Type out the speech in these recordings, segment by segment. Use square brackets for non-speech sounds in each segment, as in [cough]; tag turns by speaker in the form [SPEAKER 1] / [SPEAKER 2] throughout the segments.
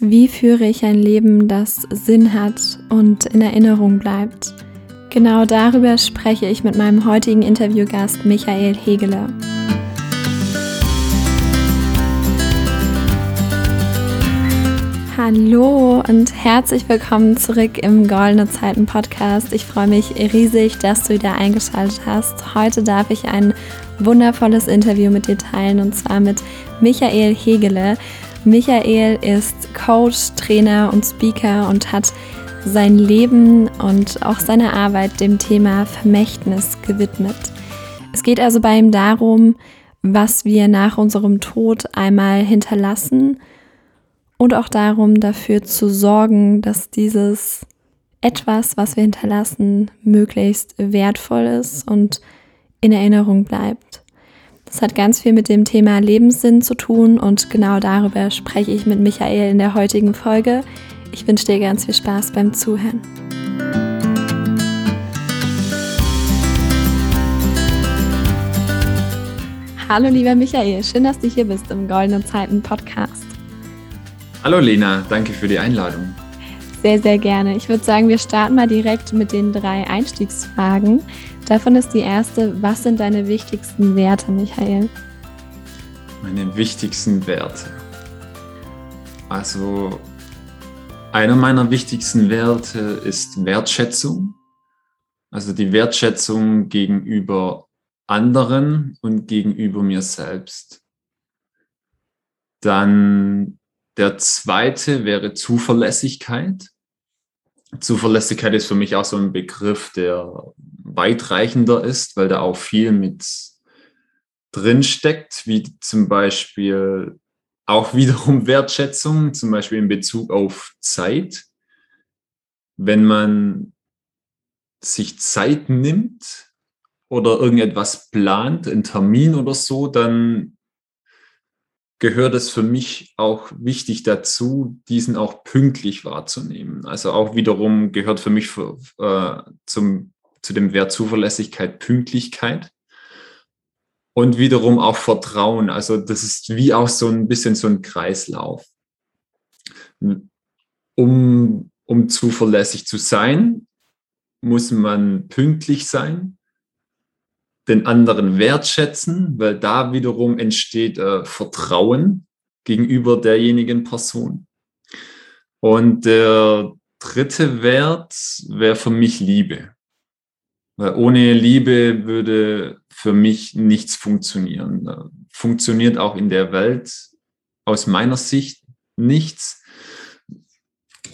[SPEAKER 1] Wie führe ich ein Leben, das Sinn hat und in Erinnerung bleibt? Genau darüber spreche ich mit meinem heutigen Interviewgast Michael Hegele. Hallo und herzlich willkommen zurück im Goldene Zeiten Podcast. Ich freue mich riesig, dass du wieder eingeschaltet hast. Heute darf ich ein wundervolles Interview mit dir teilen und zwar mit Michael Hegele. Michael ist Coach, Trainer und Speaker und hat sein Leben und auch seine Arbeit dem Thema Vermächtnis gewidmet. Es geht also bei ihm darum, was wir nach unserem Tod einmal hinterlassen und auch darum, dafür zu sorgen, dass dieses etwas, was wir hinterlassen, möglichst wertvoll ist und in Erinnerung bleibt. Das hat ganz viel mit dem Thema Lebenssinn zu tun und genau darüber spreche ich mit Michael in der heutigen Folge. Ich wünsche dir ganz viel Spaß beim Zuhören. Hallo lieber Michael, schön, dass du hier bist im Goldenen Zeiten Podcast.
[SPEAKER 2] Hallo Lena, danke für die Einladung.
[SPEAKER 1] Sehr, sehr gerne. Ich würde sagen, wir starten mal direkt mit den drei Einstiegsfragen. Davon ist die erste, was sind deine wichtigsten Werte, Michael?
[SPEAKER 2] Meine wichtigsten Werte. Also einer meiner wichtigsten Werte ist Wertschätzung. Also die Wertschätzung gegenüber anderen und gegenüber mir selbst. Dann der zweite wäre Zuverlässigkeit. Zuverlässigkeit ist für mich auch so ein Begriff, der weitreichender ist, weil da auch viel mit drin steckt, wie zum Beispiel auch [laughs] wiederum Wertschätzung, zum Beispiel in Bezug auf Zeit. Wenn man sich Zeit nimmt oder irgendetwas plant, einen Termin oder so, dann gehört es für mich auch wichtig dazu, diesen auch pünktlich wahrzunehmen. Also auch wiederum gehört für mich für, äh, zum, zu dem Wert Zuverlässigkeit Pünktlichkeit und wiederum auch Vertrauen. Also das ist wie auch so ein bisschen so ein Kreislauf. Um, um zuverlässig zu sein, muss man pünktlich sein den anderen wertschätzen, weil da wiederum entsteht äh, Vertrauen gegenüber derjenigen Person. Und der dritte Wert wäre für mich Liebe. Weil ohne Liebe würde für mich nichts funktionieren. Funktioniert auch in der Welt aus meiner Sicht nichts.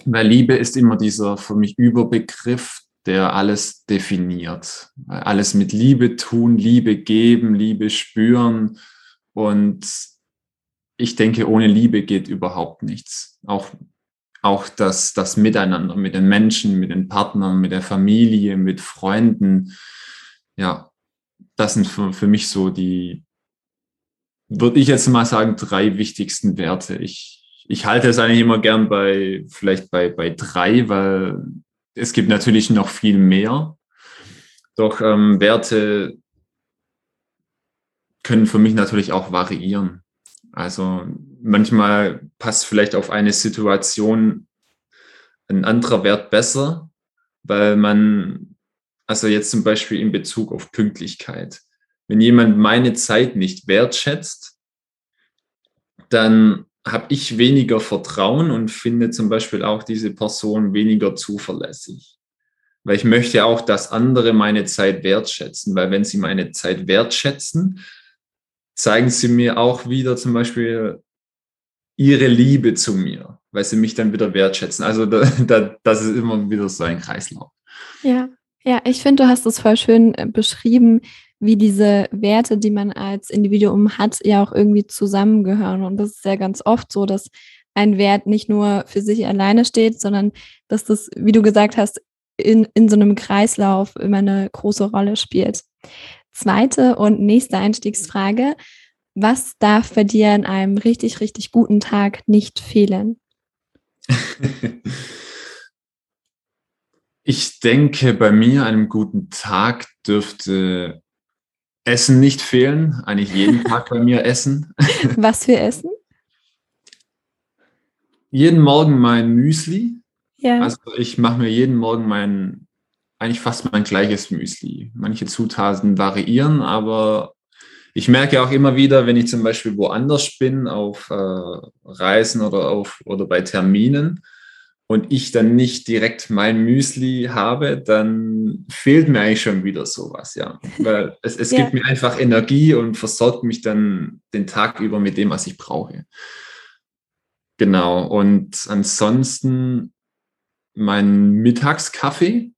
[SPEAKER 2] Weil Liebe ist immer dieser für mich Überbegriff, der alles definiert. Alles mit Liebe tun, Liebe geben, Liebe spüren. Und ich denke, ohne Liebe geht überhaupt nichts. Auch, auch das, das Miteinander mit den Menschen, mit den Partnern, mit der Familie, mit Freunden. Ja, das sind für, für mich so die, würde ich jetzt mal sagen, drei wichtigsten Werte. Ich, ich halte es eigentlich immer gern bei, vielleicht bei, bei drei, weil es gibt natürlich noch viel mehr. Doch ähm, Werte können für mich natürlich auch variieren. Also manchmal passt vielleicht auf eine Situation ein anderer Wert besser, weil man, also jetzt zum Beispiel in Bezug auf Pünktlichkeit, wenn jemand meine Zeit nicht wertschätzt, dann habe ich weniger Vertrauen und finde zum Beispiel auch diese Person weniger zuverlässig. Weil ich möchte auch, dass andere meine Zeit wertschätzen, weil wenn sie meine Zeit wertschätzen, zeigen sie mir auch wieder zum Beispiel ihre Liebe zu mir, weil sie mich dann wieder wertschätzen. Also da, [laughs] da, das ist immer wieder so ein Kreislauf.
[SPEAKER 1] Ja, ja, ich finde, du hast es voll schön äh, beschrieben, wie diese Werte, die man als Individuum hat, ja auch irgendwie zusammengehören. Und das ist ja ganz oft so, dass ein Wert nicht nur für sich alleine steht, sondern dass das, wie du gesagt hast, in, in so einem Kreislauf immer eine große Rolle spielt. Zweite und nächste Einstiegsfrage. Was darf bei dir in einem richtig, richtig guten Tag nicht fehlen? [laughs]
[SPEAKER 2] ich denke, bei mir einem guten Tag dürfte Essen nicht fehlen. Eigentlich jeden [laughs] Tag bei mir Essen. [laughs]
[SPEAKER 1] Was für Essen?
[SPEAKER 2] jeden Morgen mein Müsli.
[SPEAKER 1] Ja.
[SPEAKER 2] Also ich mache mir jeden Morgen mein, eigentlich fast mein gleiches Müsli. Manche Zutaten variieren, aber ich merke auch immer wieder, wenn ich zum Beispiel woanders bin, auf äh, Reisen oder, auf, oder bei Terminen, und ich dann nicht direkt mein Müsli habe, dann fehlt mir eigentlich schon wieder sowas, ja. Weil es, es ja. gibt mir einfach Energie und versorgt mich dann den Tag über mit dem, was ich brauche. Genau. Und ansonsten mein Mittagskaffee.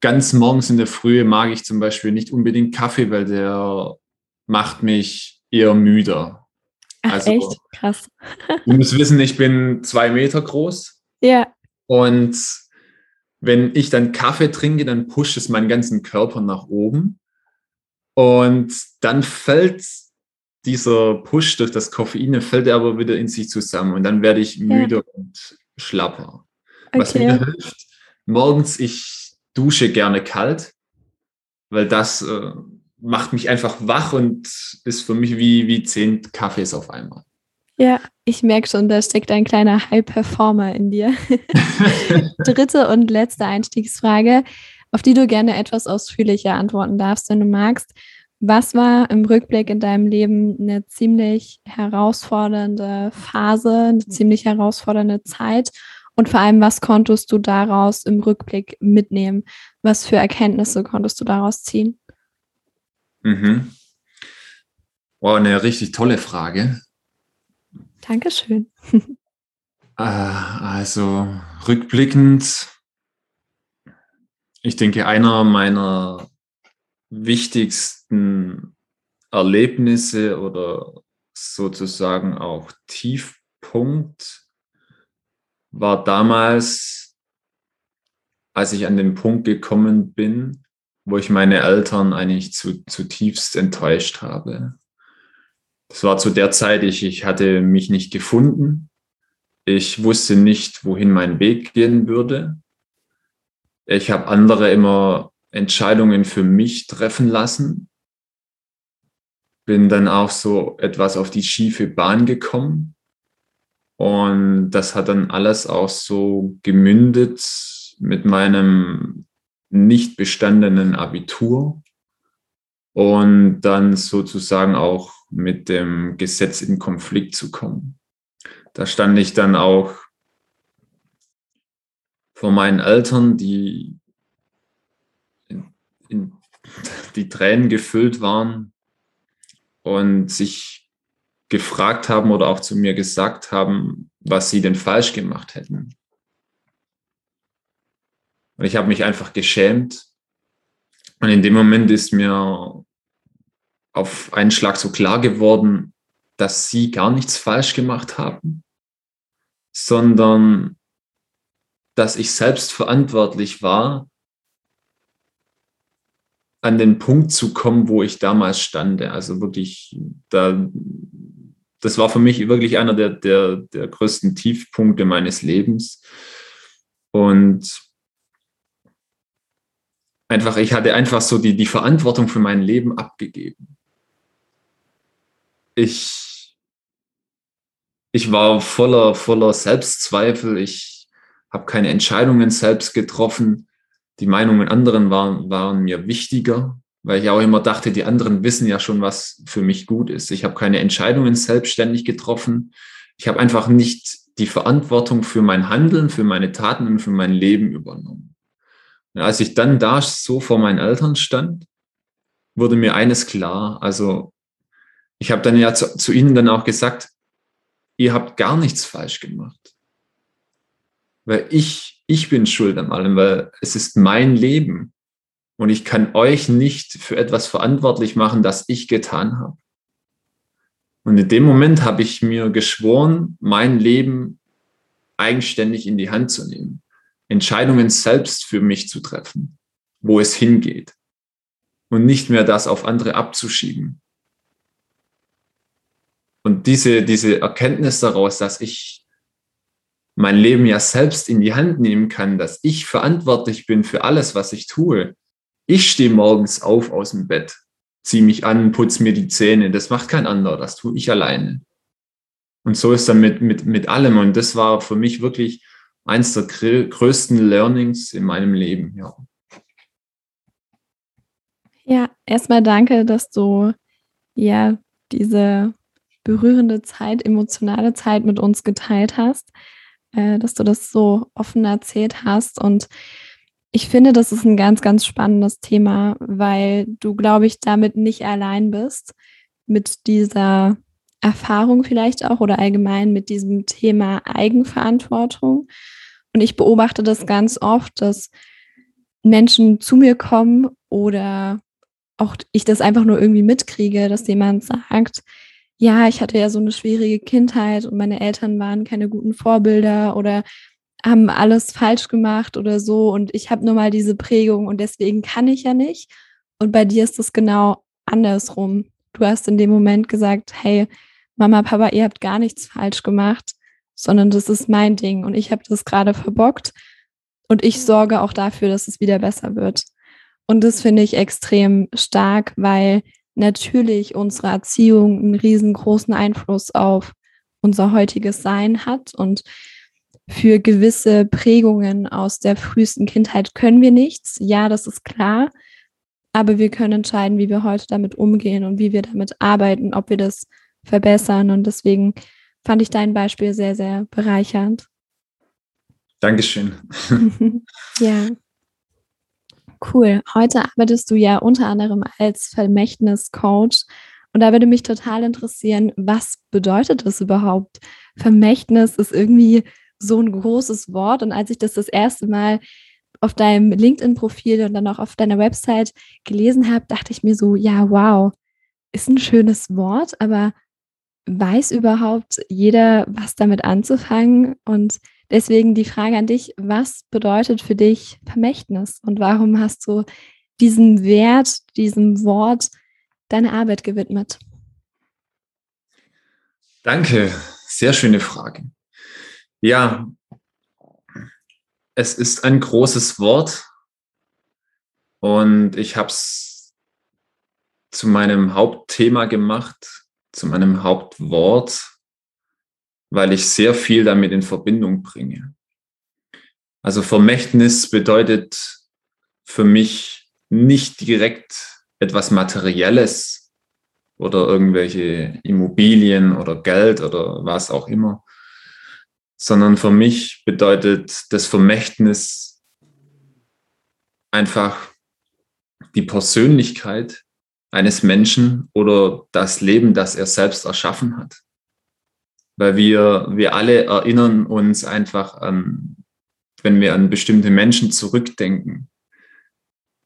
[SPEAKER 2] Ganz morgens in der Frühe mag ich zum Beispiel nicht unbedingt Kaffee, weil der macht mich eher müder.
[SPEAKER 1] Ach, also, echt? Krass. [laughs]
[SPEAKER 2] du musst wissen, ich bin zwei Meter groß.
[SPEAKER 1] Ja.
[SPEAKER 2] Und wenn ich dann Kaffee trinke, dann pusht es meinen ganzen Körper nach oben. Und dann fällt dieser Push durch das Koffein, fällt er aber wieder in sich zusammen. Und dann werde ich müde ja. und schlapper. Okay. Was mir hilft, morgens, ich dusche gerne kalt, weil das äh, macht mich einfach wach und ist für mich wie, wie zehn Kaffees auf einmal.
[SPEAKER 1] Ja, ich merke schon, da steckt ein kleiner High-Performer in dir. [laughs] Dritte und letzte Einstiegsfrage, auf die du gerne etwas ausführlicher antworten darfst, wenn du magst. Was war im Rückblick in deinem Leben eine ziemlich herausfordernde Phase, eine ziemlich herausfordernde Zeit? Und vor allem, was konntest du daraus im Rückblick mitnehmen? Was für Erkenntnisse konntest du daraus ziehen?
[SPEAKER 2] Mhm. Wow, eine richtig tolle Frage.
[SPEAKER 1] Dankeschön.
[SPEAKER 2] Äh, also rückblickend, ich denke, einer meiner wichtigsten Erlebnisse oder sozusagen auch Tiefpunkt war damals, als ich an den Punkt gekommen bin, wo ich meine Eltern eigentlich zu, zutiefst enttäuscht habe. Das war zu der Zeit, ich, ich hatte mich nicht gefunden. Ich wusste nicht, wohin mein Weg gehen würde. Ich habe andere immer Entscheidungen für mich treffen lassen. Bin dann auch so etwas auf die schiefe Bahn gekommen. Und das hat dann alles auch so gemündet mit meinem nicht bestandenen Abitur und dann sozusagen auch mit dem Gesetz in Konflikt zu kommen. Da stand ich dann auch vor meinen Eltern, die in, in die Tränen gefüllt waren und sich gefragt haben oder auch zu mir gesagt haben, was sie denn falsch gemacht hätten. Und ich habe mich einfach geschämt. Und in dem Moment ist mir auf einen Schlag so klar geworden, dass sie gar nichts falsch gemacht haben, sondern dass ich selbst verantwortlich war, an den Punkt zu kommen, wo ich damals stande. Also wirklich, da, das war für mich wirklich einer der, der, der größten Tiefpunkte meines Lebens. Und einfach, ich hatte einfach so die, die Verantwortung für mein Leben abgegeben. Ich, ich war voller, voller Selbstzweifel. Ich habe keine Entscheidungen selbst getroffen. Die Meinungen anderen waren, waren mir wichtiger, weil ich auch immer dachte, die anderen wissen ja schon, was für mich gut ist. Ich habe keine Entscheidungen selbstständig getroffen. Ich habe einfach nicht die Verantwortung für mein Handeln, für meine Taten und für mein Leben übernommen. Als ich dann da so vor meinen Eltern stand, wurde mir eines klar. Also ich habe dann ja zu, zu ihnen dann auch gesagt, ihr habt gar nichts falsch gemacht. Weil ich, ich bin schuld an allem, weil es ist mein Leben. Und ich kann euch nicht für etwas verantwortlich machen, das ich getan habe. Und in dem Moment habe ich mir geschworen, mein Leben eigenständig in die Hand zu nehmen. Entscheidungen selbst für mich zu treffen, wo es hingeht und nicht mehr das auf andere abzuschieben. Und diese, diese Erkenntnis daraus, dass ich mein Leben ja selbst in die Hand nehmen kann, dass ich verantwortlich bin für alles, was ich tue. Ich stehe morgens auf aus dem Bett, ziehe mich an, putze mir die Zähne. Das macht kein anderer, das tue ich alleine. Und so ist dann mit, mit, mit allem. Und das war für mich wirklich eins der größten Learnings in meinem Leben. Ja,
[SPEAKER 1] ja erstmal danke, dass du ja diese berührende Zeit, emotionale Zeit mit uns geteilt hast, äh, dass du das so offen erzählt hast. Und ich finde, das ist ein ganz, ganz spannendes Thema, weil du, glaube ich, damit nicht allein bist mit dieser Erfahrung vielleicht auch oder allgemein mit diesem Thema Eigenverantwortung. Und ich beobachte das ganz oft, dass Menschen zu mir kommen oder auch ich das einfach nur irgendwie mitkriege, dass jemand sagt, ja, ich hatte ja so eine schwierige Kindheit und meine Eltern waren keine guten Vorbilder oder haben alles falsch gemacht oder so und ich habe nur mal diese Prägung und deswegen kann ich ja nicht. Und bei dir ist es genau andersrum. Du hast in dem Moment gesagt, hey, Mama, Papa, ihr habt gar nichts falsch gemacht, sondern das ist mein Ding und ich habe das gerade verbockt und ich sorge auch dafür, dass es wieder besser wird. Und das finde ich extrem stark, weil natürlich unsere Erziehung einen riesengroßen Einfluss auf unser heutiges Sein hat und für gewisse Prägungen aus der frühesten Kindheit können wir nichts. Ja, das ist klar. Aber wir können entscheiden, wie wir heute damit umgehen und wie wir damit arbeiten, ob wir das verbessern. Und deswegen fand ich dein Beispiel sehr, sehr bereichernd.
[SPEAKER 2] Dankeschön. [laughs] [laughs]
[SPEAKER 1] ja. Cool. Heute arbeitest du ja unter anderem als Vermächtniscoach. Und da würde mich total interessieren, was bedeutet das überhaupt? Vermächtnis ist irgendwie so ein großes Wort. Und als ich das das erste Mal auf deinem LinkedIn-Profil und dann auch auf deiner Website gelesen habe, dachte ich mir so, ja, wow, ist ein schönes Wort, aber weiß überhaupt jeder, was damit anzufangen? Und deswegen die Frage an dich, was bedeutet für dich Vermächtnis und warum hast du diesem Wert, diesem Wort deine Arbeit gewidmet?
[SPEAKER 2] Danke, sehr schöne Frage. Ja, es ist ein großes Wort und ich habe es zu meinem Hauptthema gemacht zu meinem Hauptwort, weil ich sehr viel damit in Verbindung bringe. Also Vermächtnis bedeutet für mich nicht direkt etwas Materielles oder irgendwelche Immobilien oder Geld oder was auch immer, sondern für mich bedeutet das Vermächtnis einfach die Persönlichkeit, eines Menschen oder das Leben, das er selbst erschaffen hat. Weil wir, wir alle erinnern uns einfach an, wenn wir an bestimmte Menschen zurückdenken,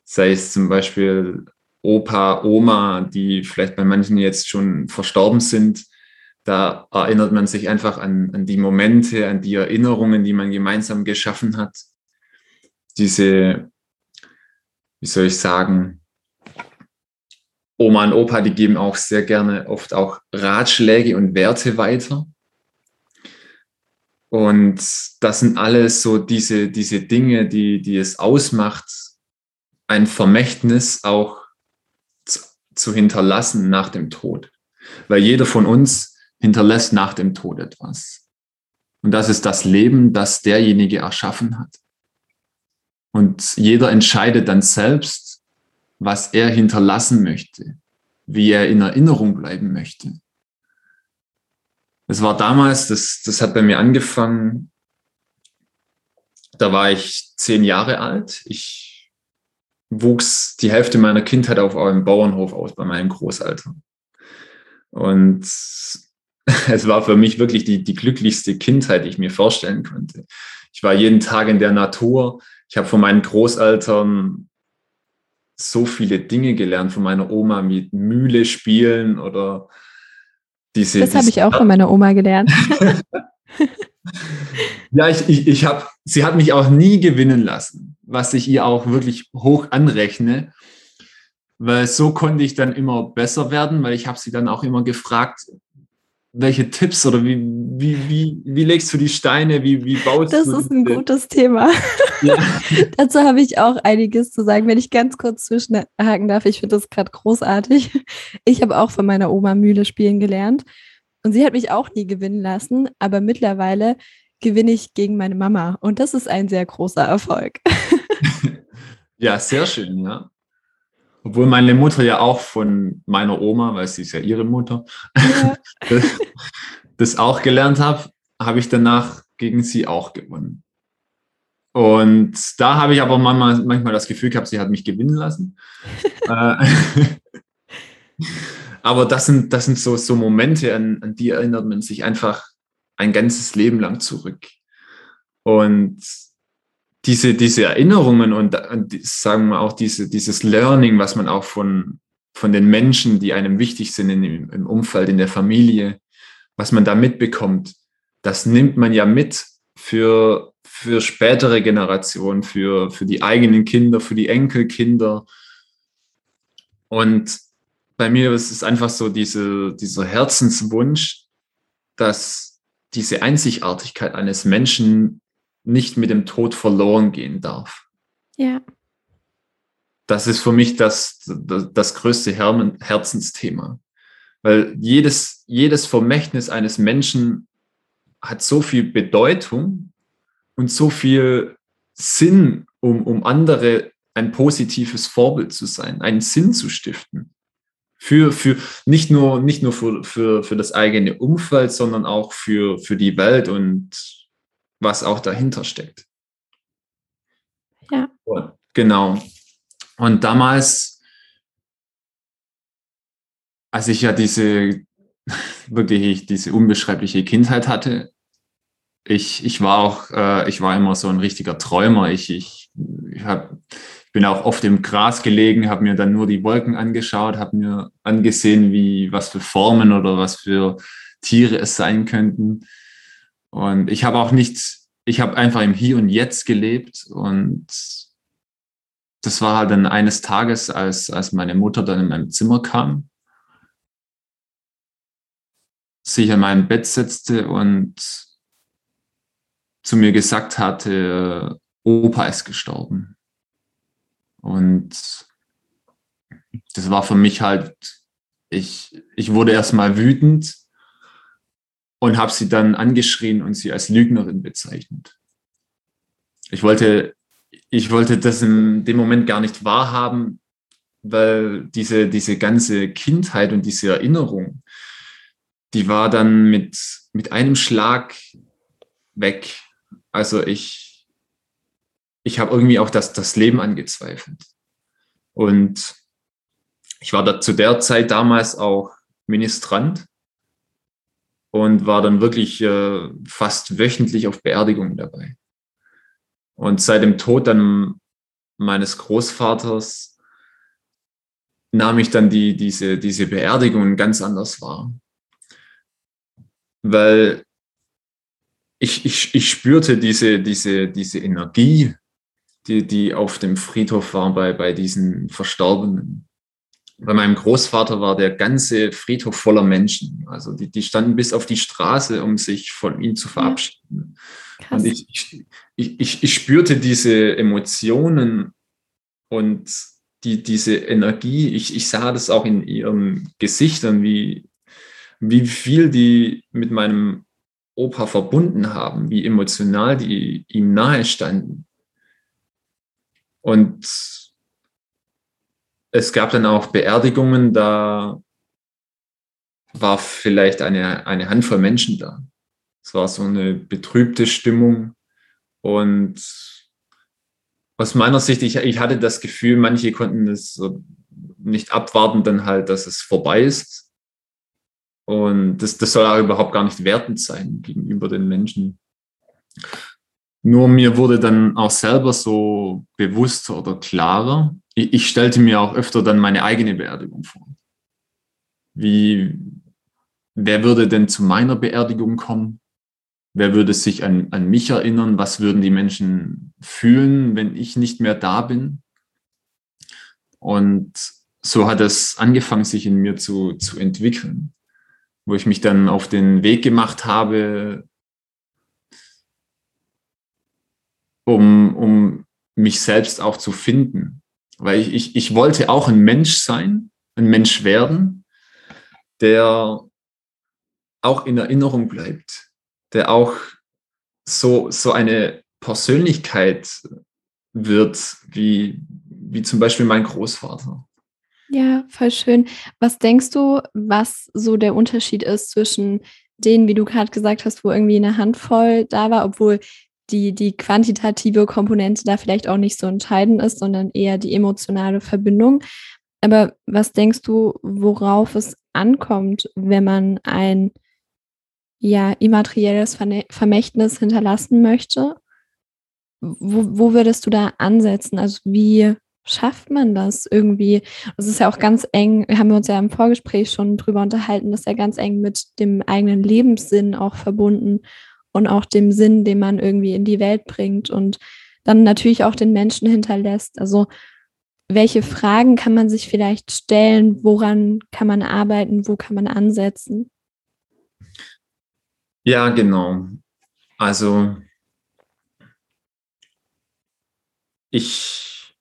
[SPEAKER 2] sei es zum Beispiel Opa, Oma, die vielleicht bei manchen jetzt schon verstorben sind, da erinnert man sich einfach an, an die Momente, an die Erinnerungen, die man gemeinsam geschaffen hat. Diese, wie soll ich sagen, Oma und Opa, die geben auch sehr gerne oft auch Ratschläge und Werte weiter. Und das sind alles so diese, diese Dinge, die, die es ausmacht, ein Vermächtnis auch zu, zu hinterlassen nach dem Tod. Weil jeder von uns hinterlässt nach dem Tod etwas. Und das ist das Leben, das derjenige erschaffen hat. Und jeder entscheidet dann selbst, was er hinterlassen möchte, wie er in Erinnerung bleiben möchte. Es war damals, das, das hat bei mir angefangen, da war ich zehn Jahre alt. Ich wuchs die Hälfte meiner Kindheit auf einem Bauernhof aus bei meinen Großeltern. Und [laughs] es war für mich wirklich die, die glücklichste Kindheit, die ich mir vorstellen konnte. Ich war jeden Tag in der Natur. Ich habe von meinen Großeltern so viele Dinge gelernt von meiner Oma mit Mühle spielen oder diese.
[SPEAKER 1] Das habe ich auch von meiner Oma gelernt. [laughs]
[SPEAKER 2] ja, ich, ich, ich habe, sie hat mich auch nie gewinnen lassen, was ich ihr auch wirklich hoch anrechne, weil so konnte ich dann immer besser werden, weil ich habe sie dann auch immer gefragt, welche Tipps oder wie, wie, wie, wie legst du die Steine, wie, wie baust
[SPEAKER 1] das
[SPEAKER 2] du
[SPEAKER 1] Das ist ein gutes Thema. Ja. [laughs] Dazu habe ich auch einiges zu sagen, wenn ich ganz kurz zwischenhaken darf. Ich finde das gerade großartig. Ich habe auch von meiner Oma Mühle spielen gelernt. Und sie hat mich auch nie gewinnen lassen, aber mittlerweile gewinne ich gegen meine Mama. Und das ist ein sehr großer Erfolg. [laughs]
[SPEAKER 2] ja, sehr schön, ja. Obwohl meine Mutter ja auch von meiner Oma, weil sie ist ja ihre Mutter, ja. [laughs] das, das auch gelernt habe, habe ich danach gegen sie auch gewonnen. Und da habe ich aber manchmal, manchmal das Gefühl gehabt, sie hat mich gewinnen lassen. [laughs] Äh, [laughs] aber das sind, das sind so, so Momente, an, an die erinnert man sich einfach ein ganzes Leben lang zurück. Und diese, diese Erinnerungen und, und sagen wir auch diese, dieses Learning, was man auch von, von den Menschen, die einem wichtig sind in, im Umfeld, in der Familie, was man da mitbekommt, das nimmt man ja mit für, für spätere Generationen, für, für die eigenen Kinder, für die Enkelkinder. Und bei mir ist es einfach so diese, dieser Herzenswunsch, dass diese Einzigartigkeit eines Menschen nicht mit dem Tod verloren gehen darf.
[SPEAKER 1] Ja.
[SPEAKER 2] Das ist für mich das, das, das größte Herzensthema. Weil jedes, jedes Vermächtnis eines Menschen hat so viel Bedeutung und so viel Sinn, um, um andere ein positives Vorbild zu sein, einen Sinn zu stiften. Für, für nicht nur, nicht nur für, für, für das eigene Umfeld, sondern auch für, für die Welt und was auch dahinter steckt.
[SPEAKER 1] Ja.
[SPEAKER 2] Genau. Und damals, als ich ja diese [laughs] wirklich diese unbeschreibliche Kindheit hatte, ich, ich war auch, äh, ich war immer so ein richtiger Träumer. Ich, ich, ich, hab, ich bin auch oft im Gras gelegen, habe mir dann nur die Wolken angeschaut, habe mir angesehen, wie was für Formen oder was für Tiere es sein könnten. Und ich habe auch nicht, ich habe einfach im Hier und Jetzt gelebt und das war halt dann eines Tages, als, als meine Mutter dann in meinem Zimmer kam, sich an meinem Bett setzte und zu mir gesagt hatte, Opa ist gestorben. Und das war für mich halt, ich, ich wurde erstmal wütend und habe sie dann angeschrien und sie als Lügnerin bezeichnet. Ich wollte, ich wollte das in dem Moment gar nicht wahrhaben, weil diese, diese ganze Kindheit und diese Erinnerung, die war dann mit, mit einem Schlag weg. Also ich, ich habe irgendwie auch das, das Leben angezweifelt. Und ich war da zu der Zeit damals auch Ministrant und war dann wirklich äh, fast wöchentlich auf Beerdigungen dabei. Und seit dem Tod dann meines Großvaters nahm ich dann die, diese, diese Beerdigungen ganz anders wahr. Weil ich, ich, ich spürte diese, diese, diese Energie, die, die auf dem Friedhof war bei, bei diesen Verstorbenen. Bei meinem Großvater war der ganze Friedhof voller Menschen. Also die, die standen bis auf die Straße, um sich von ihm zu verabschieden. Ja. Und ich, ich, ich, ich spürte diese Emotionen und die, diese Energie. Ich, ich sah das auch in ihren Gesichtern, wie, wie viel die mit meinem Opa verbunden haben, wie emotional die ihm nahe standen. Und es gab dann auch Beerdigungen, da war vielleicht eine, eine Handvoll Menschen da. Es war so eine betrübte Stimmung. Und aus meiner Sicht, ich, ich hatte das Gefühl, manche konnten es nicht abwarten, dann halt, dass es vorbei ist. Und das, das soll auch überhaupt gar nicht wertend sein gegenüber den Menschen. Nur mir wurde dann auch selber so bewusster oder klarer. Ich, ich stellte mir auch öfter dann meine eigene Beerdigung vor. Wie, wer würde denn zu meiner Beerdigung kommen? Wer würde sich an, an mich erinnern? Was würden die Menschen fühlen, wenn ich nicht mehr da bin? Und so hat es angefangen, sich in mir zu, zu entwickeln wo ich mich dann auf den Weg gemacht habe, um, um mich selbst auch zu finden. Weil ich, ich, ich wollte auch ein Mensch sein, ein Mensch werden, der auch in Erinnerung bleibt, der auch so, so eine Persönlichkeit wird, wie, wie zum Beispiel mein Großvater.
[SPEAKER 1] Ja, voll schön. Was denkst du, was so der Unterschied ist zwischen denen, wie du gerade gesagt hast, wo irgendwie eine Handvoll da war, obwohl die, die quantitative Komponente da vielleicht auch nicht so entscheidend ist, sondern eher die emotionale Verbindung. Aber was denkst du, worauf es ankommt, wenn man ein ja, immaterielles Vermächtnis hinterlassen möchte? Wo, wo würdest du da ansetzen? Also wie schafft man das irgendwie? Das ist ja auch ganz eng, haben wir uns ja im Vorgespräch schon drüber unterhalten, das ist ja ganz eng mit dem eigenen Lebenssinn auch verbunden und auch dem Sinn, den man irgendwie in die Welt bringt und dann natürlich auch den Menschen hinterlässt. Also welche Fragen kann man sich vielleicht stellen? Woran kann man arbeiten? Wo kann man ansetzen?
[SPEAKER 2] Ja, genau. Also ich,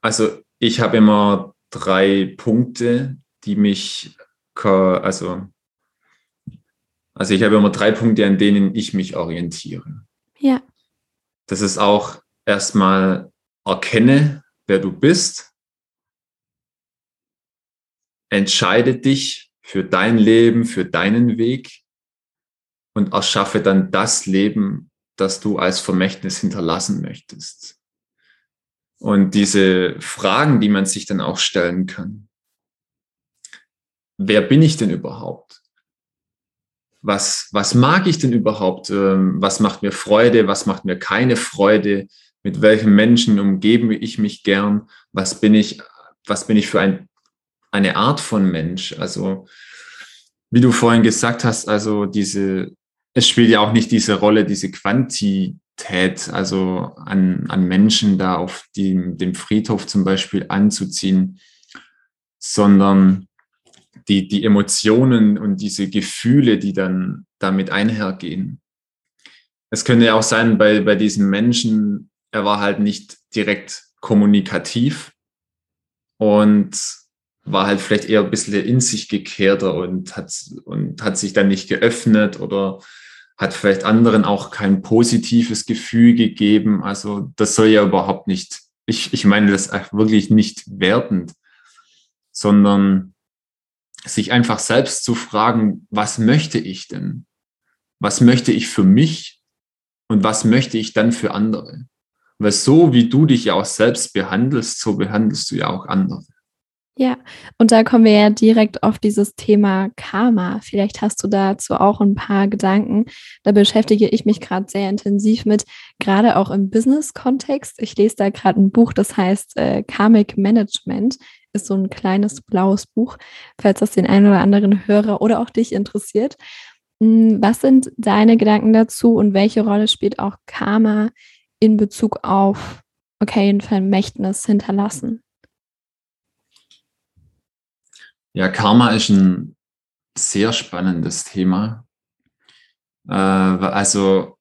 [SPEAKER 2] also ich habe immer drei Punkte, die mich, also also ich habe immer drei Punkte, an denen ich mich orientiere.
[SPEAKER 1] Ja.
[SPEAKER 2] Das ist auch erstmal erkenne, wer du bist. Entscheide dich für dein Leben, für deinen Weg und erschaffe dann das Leben, das du als Vermächtnis hinterlassen möchtest. Und diese Fragen, die man sich dann auch stellen kann. Wer bin ich denn überhaupt? Was, was mag ich denn überhaupt? Ähm, was macht mir Freude? Was macht mir keine Freude? Mit welchen Menschen umgebe ich mich gern? Was bin ich, was bin ich für ein, eine Art von Mensch? Also, wie du vorhin gesagt hast, also diese, es spielt ja auch nicht diese Rolle, diese Quantität, also an, an Menschen da auf die, dem Friedhof zum Beispiel anzuziehen, sondern die, die Emotionen und diese Gefühle, die dann damit einhergehen. Es könnte ja auch sein, bei, bei diesem Menschen, er war halt nicht direkt kommunikativ und war halt vielleicht eher ein bisschen in sich gekehrter und hat, und hat sich dann nicht geöffnet oder hat vielleicht anderen auch kein positives Gefühl gegeben. Also das soll ja überhaupt nicht, ich, ich meine das wirklich nicht wertend, sondern sich einfach selbst zu fragen, was möchte ich denn? Was möchte ich für mich und was möchte ich dann für andere? Weil so wie du dich ja auch selbst behandelst, so behandelst du ja auch andere.
[SPEAKER 1] Ja, und da kommen wir ja direkt auf dieses Thema Karma. Vielleicht hast du dazu auch ein paar Gedanken. Da beschäftige ich mich gerade sehr intensiv mit, gerade auch im Business-Kontext. Ich lese da gerade ein Buch, das heißt äh, Karmic Management ist so ein kleines blaues Buch, falls das den einen oder anderen Hörer oder auch dich interessiert. Hm, was sind deine Gedanken dazu und welche Rolle spielt auch Karma in Bezug auf, okay, ein Vermächtnis hinterlassen?
[SPEAKER 2] Ja, Karma ist ein sehr spannendes Thema. Äh, also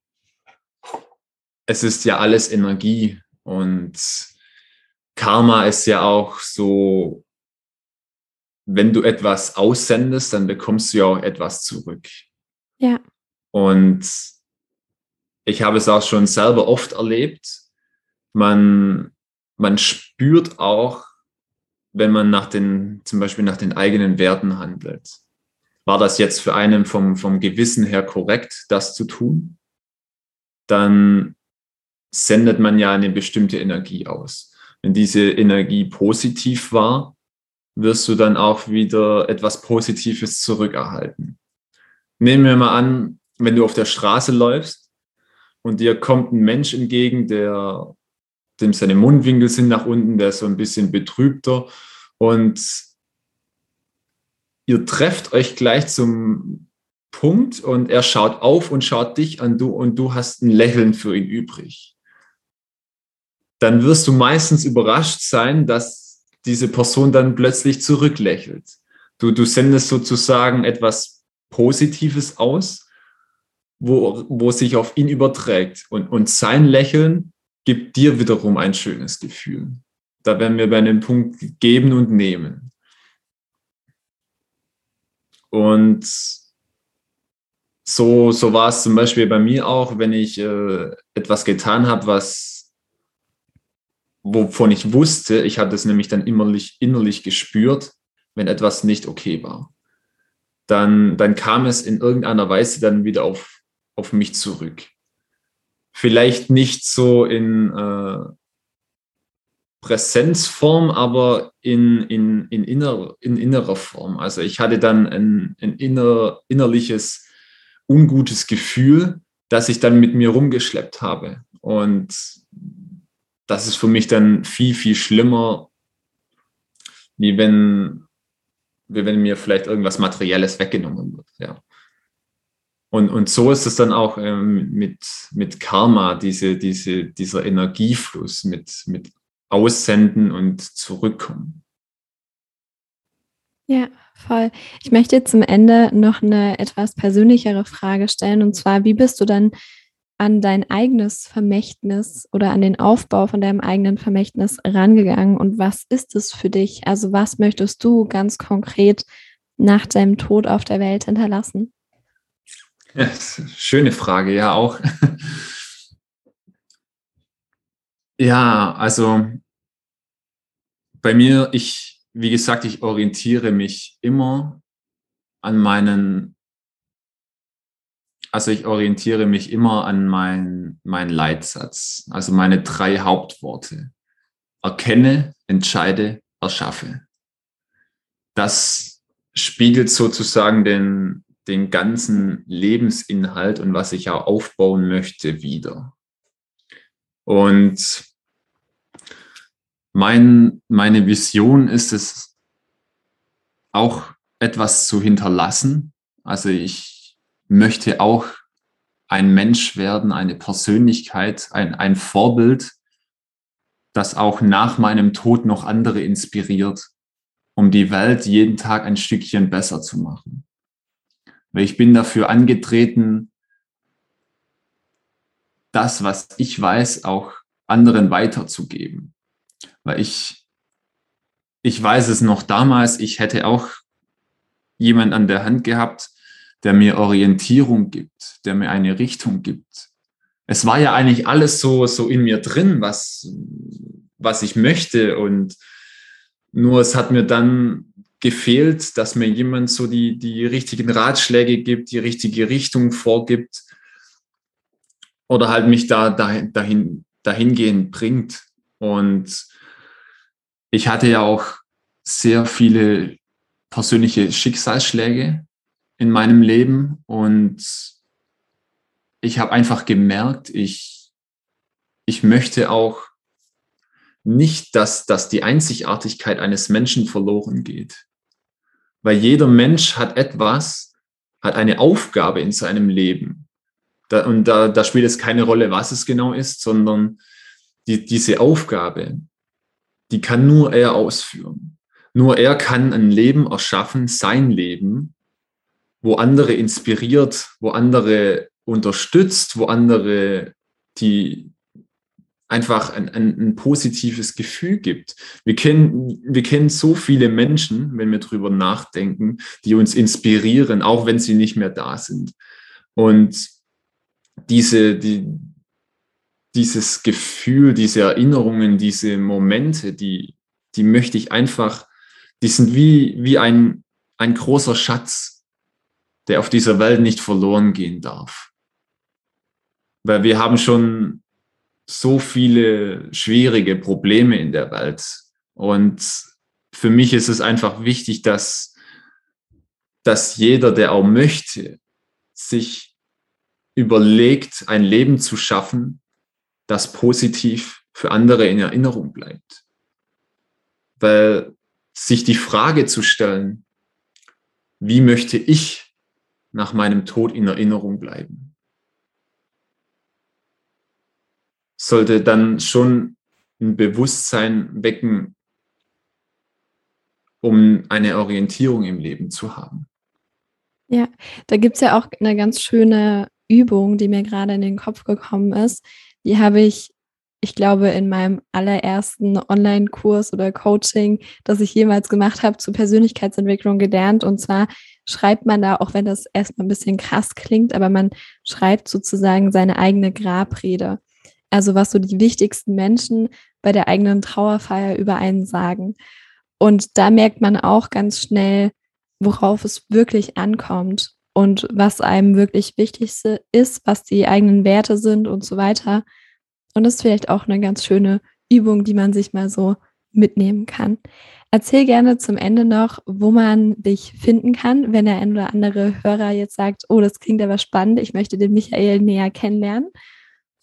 [SPEAKER 2] es ist ja alles Energie und Karma ist ja auch so, wenn du etwas aussendest, dann bekommst du ja auch etwas zurück.
[SPEAKER 1] Ja.
[SPEAKER 2] Und ich habe es auch schon selber oft erlebt. Man, man spürt auch, wenn man nach den, zum Beispiel nach den eigenen Werten handelt. War das jetzt für einen vom, vom Gewissen her korrekt, das zu tun? Dann sendet man ja eine bestimmte Energie aus wenn diese Energie positiv war, wirst du dann auch wieder etwas Positives zurückerhalten. Nehmen wir mal an, wenn du auf der Straße läufst und dir kommt ein Mensch entgegen, der dem seine Mundwinkel sind nach unten, der ist so ein bisschen betrübter und ihr trefft euch gleich zum Punkt und er schaut auf und schaut dich an du und du hast ein Lächeln für ihn übrig dann wirst du meistens überrascht sein, dass diese Person dann plötzlich zurücklächelt. Du, du sendest sozusagen etwas Positives aus, wo, wo sich auf ihn überträgt. Und, und sein Lächeln gibt dir wiederum ein schönes Gefühl. Da werden wir bei einem Punkt geben und nehmen. Und so, so war es zum Beispiel bei mir auch, wenn ich äh, etwas getan habe, was wovon ich wusste, ich hatte es nämlich dann innerlich, innerlich gespürt, wenn etwas nicht okay war. Dann, dann kam es in irgendeiner Weise dann wieder auf, auf mich zurück. Vielleicht nicht so in äh, Präsenzform, aber in, in, in, inner, in innerer Form. Also ich hatte dann ein, ein inner, innerliches, ungutes Gefühl, das ich dann mit mir rumgeschleppt habe. Und das ist für mich dann viel, viel schlimmer, wie wenn, wie wenn mir vielleicht irgendwas Materielles weggenommen wird. Ja. Und, und so ist es dann auch ähm, mit, mit Karma, diese, diese, dieser Energiefluss, mit, mit Aussenden und Zurückkommen.
[SPEAKER 1] Ja, voll. Ich möchte zum Ende noch eine etwas persönlichere Frage stellen. Und zwar, wie bist du dann an dein eigenes Vermächtnis oder an den Aufbau von deinem eigenen Vermächtnis rangegangen und was ist es für dich? Also was möchtest du ganz konkret nach deinem Tod auf der Welt hinterlassen?
[SPEAKER 2] Ja, schöne Frage, ja auch. [laughs] Ja, also bei mir, ich, wie gesagt, ich orientiere mich immer an meinen also ich orientiere mich immer an meinen mein Leitsatz, also meine drei Hauptworte. Erkenne, entscheide, erschaffe. Das spiegelt sozusagen den, den ganzen Lebensinhalt und was ich auch aufbauen möchte wieder. Und mein, meine Vision ist es, auch etwas zu hinterlassen. Also ich möchte auch ein Mensch werden, eine Persönlichkeit, ein, ein Vorbild, das auch nach meinem Tod noch andere inspiriert, um die Welt jeden Tag ein Stückchen besser zu machen. Weil ich bin dafür angetreten, das, was ich weiß, auch anderen weiterzugeben. Weil ich, ich weiß es noch damals, ich hätte auch jemand an der Hand gehabt, der mir Orientierung gibt, der mir eine Richtung gibt. Es war ja eigentlich alles so, so in mir drin, was, was ich möchte. Und nur es hat mir dann gefehlt, dass mir jemand so die, die richtigen Ratschläge gibt, die richtige Richtung vorgibt oder halt mich da dahin, dahin, dahingehend bringt. Und ich hatte ja auch sehr viele persönliche Schicksalsschläge in meinem Leben und ich habe einfach gemerkt, ich, ich möchte auch nicht, dass, dass die Einzigartigkeit eines Menschen verloren geht. Weil jeder Mensch hat etwas, hat eine Aufgabe in seinem Leben. Da, und da, da spielt es keine Rolle, was es genau ist, sondern die, diese Aufgabe, die kann nur er ausführen. Nur er kann ein Leben erschaffen, sein Leben, wo andere inspiriert, wo andere unterstützt, wo andere die einfach ein, ein, ein, positives Gefühl gibt. Wir kennen, wir kennen so viele Menschen, wenn wir drüber nachdenken, die uns inspirieren, auch wenn sie nicht mehr da sind. Und diese, die, dieses Gefühl, diese Erinnerungen, diese Momente, die, die möchte ich einfach, die sind wie, wie ein, ein großer Schatz, der auf dieser Welt nicht verloren gehen darf. Weil wir haben schon so viele schwierige Probleme in der Welt. Und für mich ist es einfach wichtig, dass, dass jeder, der auch möchte, sich überlegt, ein Leben zu schaffen, das positiv für andere in Erinnerung bleibt. Weil sich die Frage zu stellen, wie möchte ich nach meinem Tod in Erinnerung bleiben. Sollte dann schon ein Bewusstsein wecken, um eine Orientierung im Leben zu haben.
[SPEAKER 1] Ja, da gibt es ja auch eine ganz schöne Übung, die mir gerade in den Kopf gekommen ist. Die habe ich, ich glaube, in meinem allerersten Online-Kurs oder Coaching, das ich jemals gemacht habe, zur Persönlichkeitsentwicklung gelernt. Und zwar schreibt man da, auch wenn das erstmal ein bisschen krass klingt, aber man schreibt sozusagen seine eigene Grabrede. Also was so die wichtigsten Menschen bei der eigenen Trauerfeier über einen sagen. Und da merkt man auch ganz schnell, worauf es wirklich ankommt und was einem wirklich wichtig ist, was die eigenen Werte sind und so weiter. Und das ist vielleicht auch eine ganz schöne Übung, die man sich mal so mitnehmen kann. Erzähl gerne zum Ende noch, wo man dich finden kann, wenn der ein oder andere Hörer jetzt sagt, oh, das klingt aber spannend, ich möchte den Michael näher kennenlernen.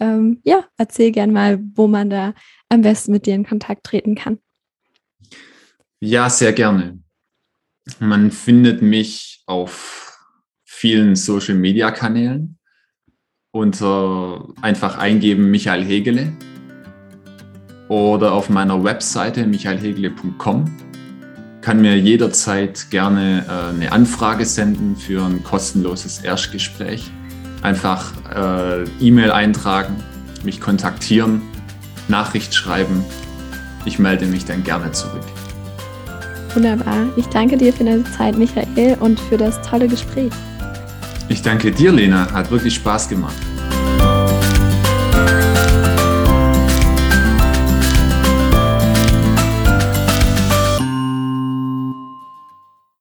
[SPEAKER 1] Ähm, ja, erzähl gerne mal, wo man da am besten mit dir in Kontakt treten kann.
[SPEAKER 2] Ja, sehr gerne. Man findet mich auf vielen Social-Media-Kanälen unter einfach eingeben Michael Hegele oder auf meiner Webseite michaelhegele.com. Kann mir jederzeit gerne äh, eine Anfrage senden für ein kostenloses Erstgespräch. Einfach äh, E-Mail eintragen, mich kontaktieren, Nachricht schreiben. Ich melde mich dann gerne zurück.
[SPEAKER 1] Wunderbar. Ich danke dir für deine Zeit, Michael, und für das tolle Gespräch.
[SPEAKER 2] Ich danke dir, Lena. Hat wirklich Spaß gemacht.